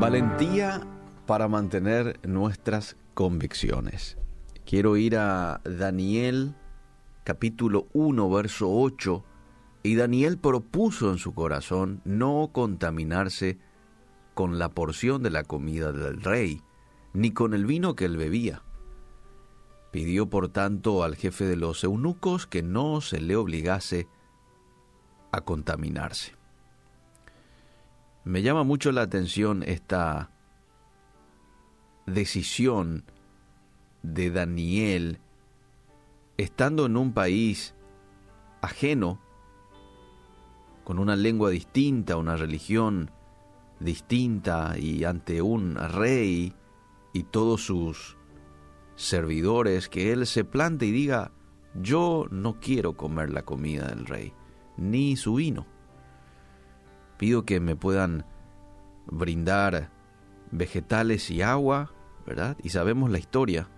Valentía para mantener nuestras convicciones. Quiero ir a Daniel capítulo 1, verso 8. Y Daniel propuso en su corazón no contaminarse con la porción de la comida del rey, ni con el vino que él bebía. Pidió por tanto al jefe de los eunucos que no se le obligase a contaminarse. Me llama mucho la atención esta decisión de Daniel estando en un país ajeno, con una lengua distinta, una religión distinta y ante un rey y todos sus servidores, que él se plante y diga, yo no quiero comer la comida del rey, ni su vino. Pido que me puedan brindar vegetales y agua, ¿verdad? Y sabemos la historia.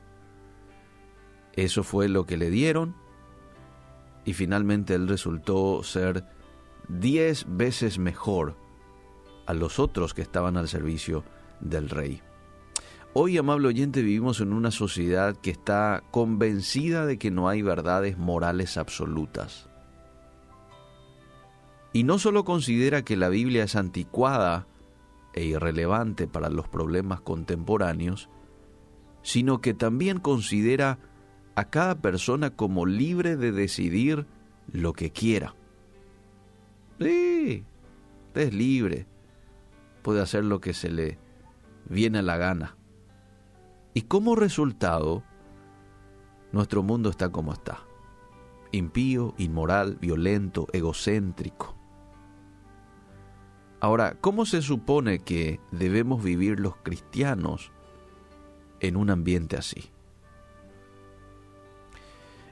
Eso fue lo que le dieron y finalmente él resultó ser diez veces mejor a los otros que estaban al servicio del rey. Hoy, amable oyente, vivimos en una sociedad que está convencida de que no hay verdades morales absolutas. Y no solo considera que la Biblia es anticuada e irrelevante para los problemas contemporáneos, sino que también considera a cada persona como libre de decidir lo que quiera. Sí, es libre, puede hacer lo que se le viene a la gana. Y como resultado, nuestro mundo está como está. Impío, inmoral, violento, egocéntrico. Ahora, ¿cómo se supone que debemos vivir los cristianos en un ambiente así?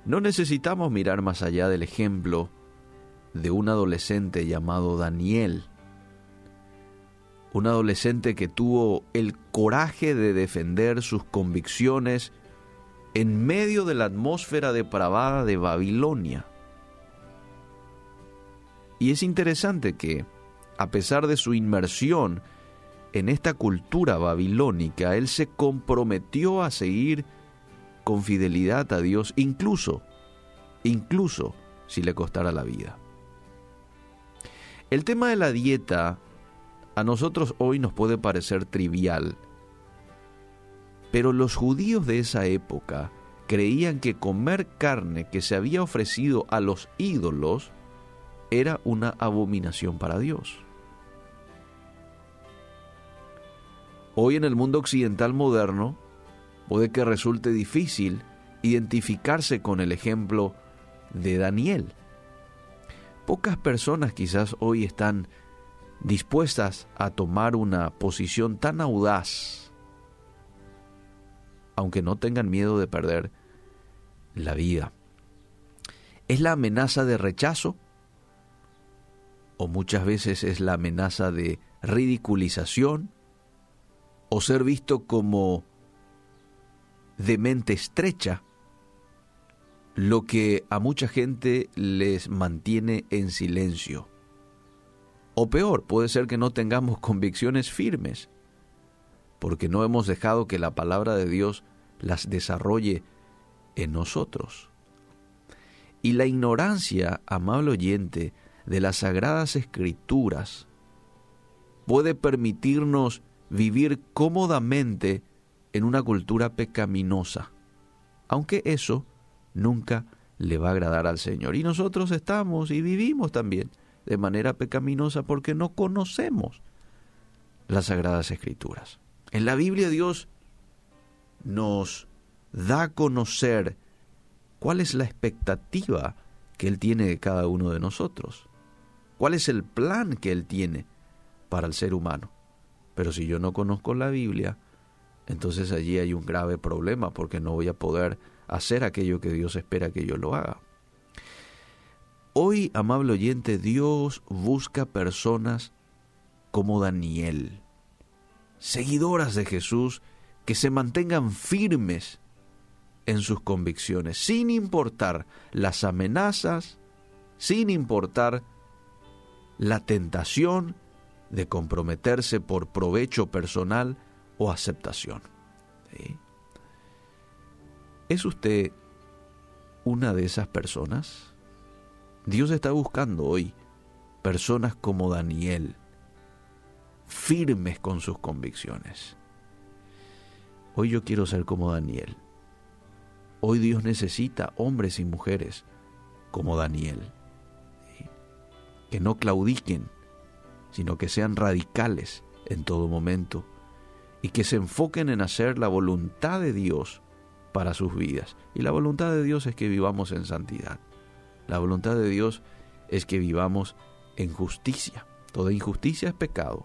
No necesitamos mirar más allá del ejemplo de un adolescente llamado Daniel, un adolescente que tuvo el coraje de defender sus convicciones en medio de la atmósfera depravada de Babilonia. Y es interesante que a pesar de su inmersión en esta cultura babilónica, él se comprometió a seguir con fidelidad a Dios, incluso, incluso si le costara la vida. El tema de la dieta a nosotros hoy nos puede parecer trivial, pero los judíos de esa época creían que comer carne que se había ofrecido a los ídolos era una abominación para Dios. Hoy en el mundo occidental moderno puede que resulte difícil identificarse con el ejemplo de Daniel. Pocas personas quizás hoy están dispuestas a tomar una posición tan audaz, aunque no tengan miedo de perder la vida. ¿Es la amenaza de rechazo? ¿O muchas veces es la amenaza de ridiculización? ¿O ser visto como de mente estrecha, lo que a mucha gente les mantiene en silencio. O peor, puede ser que no tengamos convicciones firmes, porque no hemos dejado que la palabra de Dios las desarrolle en nosotros. Y la ignorancia, amable oyente, de las sagradas escrituras puede permitirnos vivir cómodamente en una cultura pecaminosa, aunque eso nunca le va a agradar al Señor. Y nosotros estamos y vivimos también de manera pecaminosa porque no conocemos las sagradas escrituras. En la Biblia Dios nos da a conocer cuál es la expectativa que Él tiene de cada uno de nosotros, cuál es el plan que Él tiene para el ser humano. Pero si yo no conozco la Biblia, entonces allí hay un grave problema porque no voy a poder hacer aquello que Dios espera que yo lo haga. Hoy, amable oyente, Dios busca personas como Daniel, seguidoras de Jesús, que se mantengan firmes en sus convicciones, sin importar las amenazas, sin importar la tentación de comprometerse por provecho personal o aceptación. ¿Es usted una de esas personas? Dios está buscando hoy personas como Daniel, firmes con sus convicciones. Hoy yo quiero ser como Daniel. Hoy Dios necesita hombres y mujeres como Daniel, que no claudiquen, sino que sean radicales en todo momento y que se enfoquen en hacer la voluntad de Dios para sus vidas. Y la voluntad de Dios es que vivamos en santidad. La voluntad de Dios es que vivamos en justicia. Toda injusticia es pecado.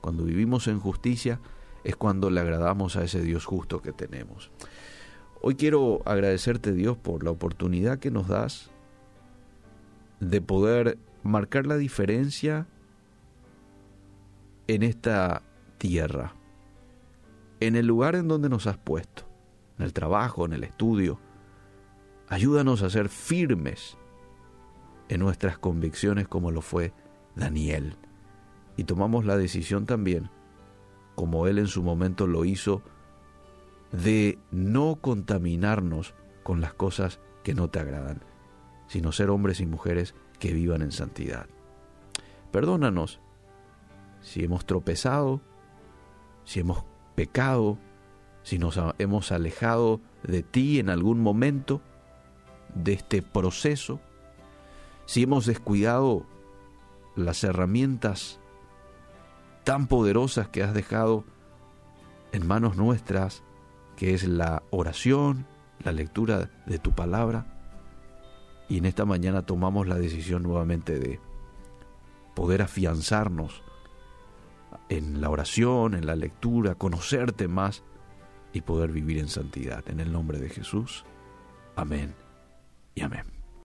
Cuando vivimos en justicia es cuando le agradamos a ese Dios justo que tenemos. Hoy quiero agradecerte Dios por la oportunidad que nos das de poder marcar la diferencia en esta tierra, en el lugar en donde nos has puesto, en el trabajo, en el estudio. Ayúdanos a ser firmes en nuestras convicciones como lo fue Daniel. Y tomamos la decisión también, como él en su momento lo hizo, de no contaminarnos con las cosas que no te agradan, sino ser hombres y mujeres que vivan en santidad. Perdónanos si hemos tropezado, si hemos pecado, si nos hemos alejado de ti en algún momento de este proceso, si hemos descuidado las herramientas tan poderosas que has dejado en manos nuestras, que es la oración, la lectura de tu palabra, y en esta mañana tomamos la decisión nuevamente de poder afianzarnos en la oración, en la lectura, conocerte más y poder vivir en santidad. En el nombre de Jesús. Amén y amén.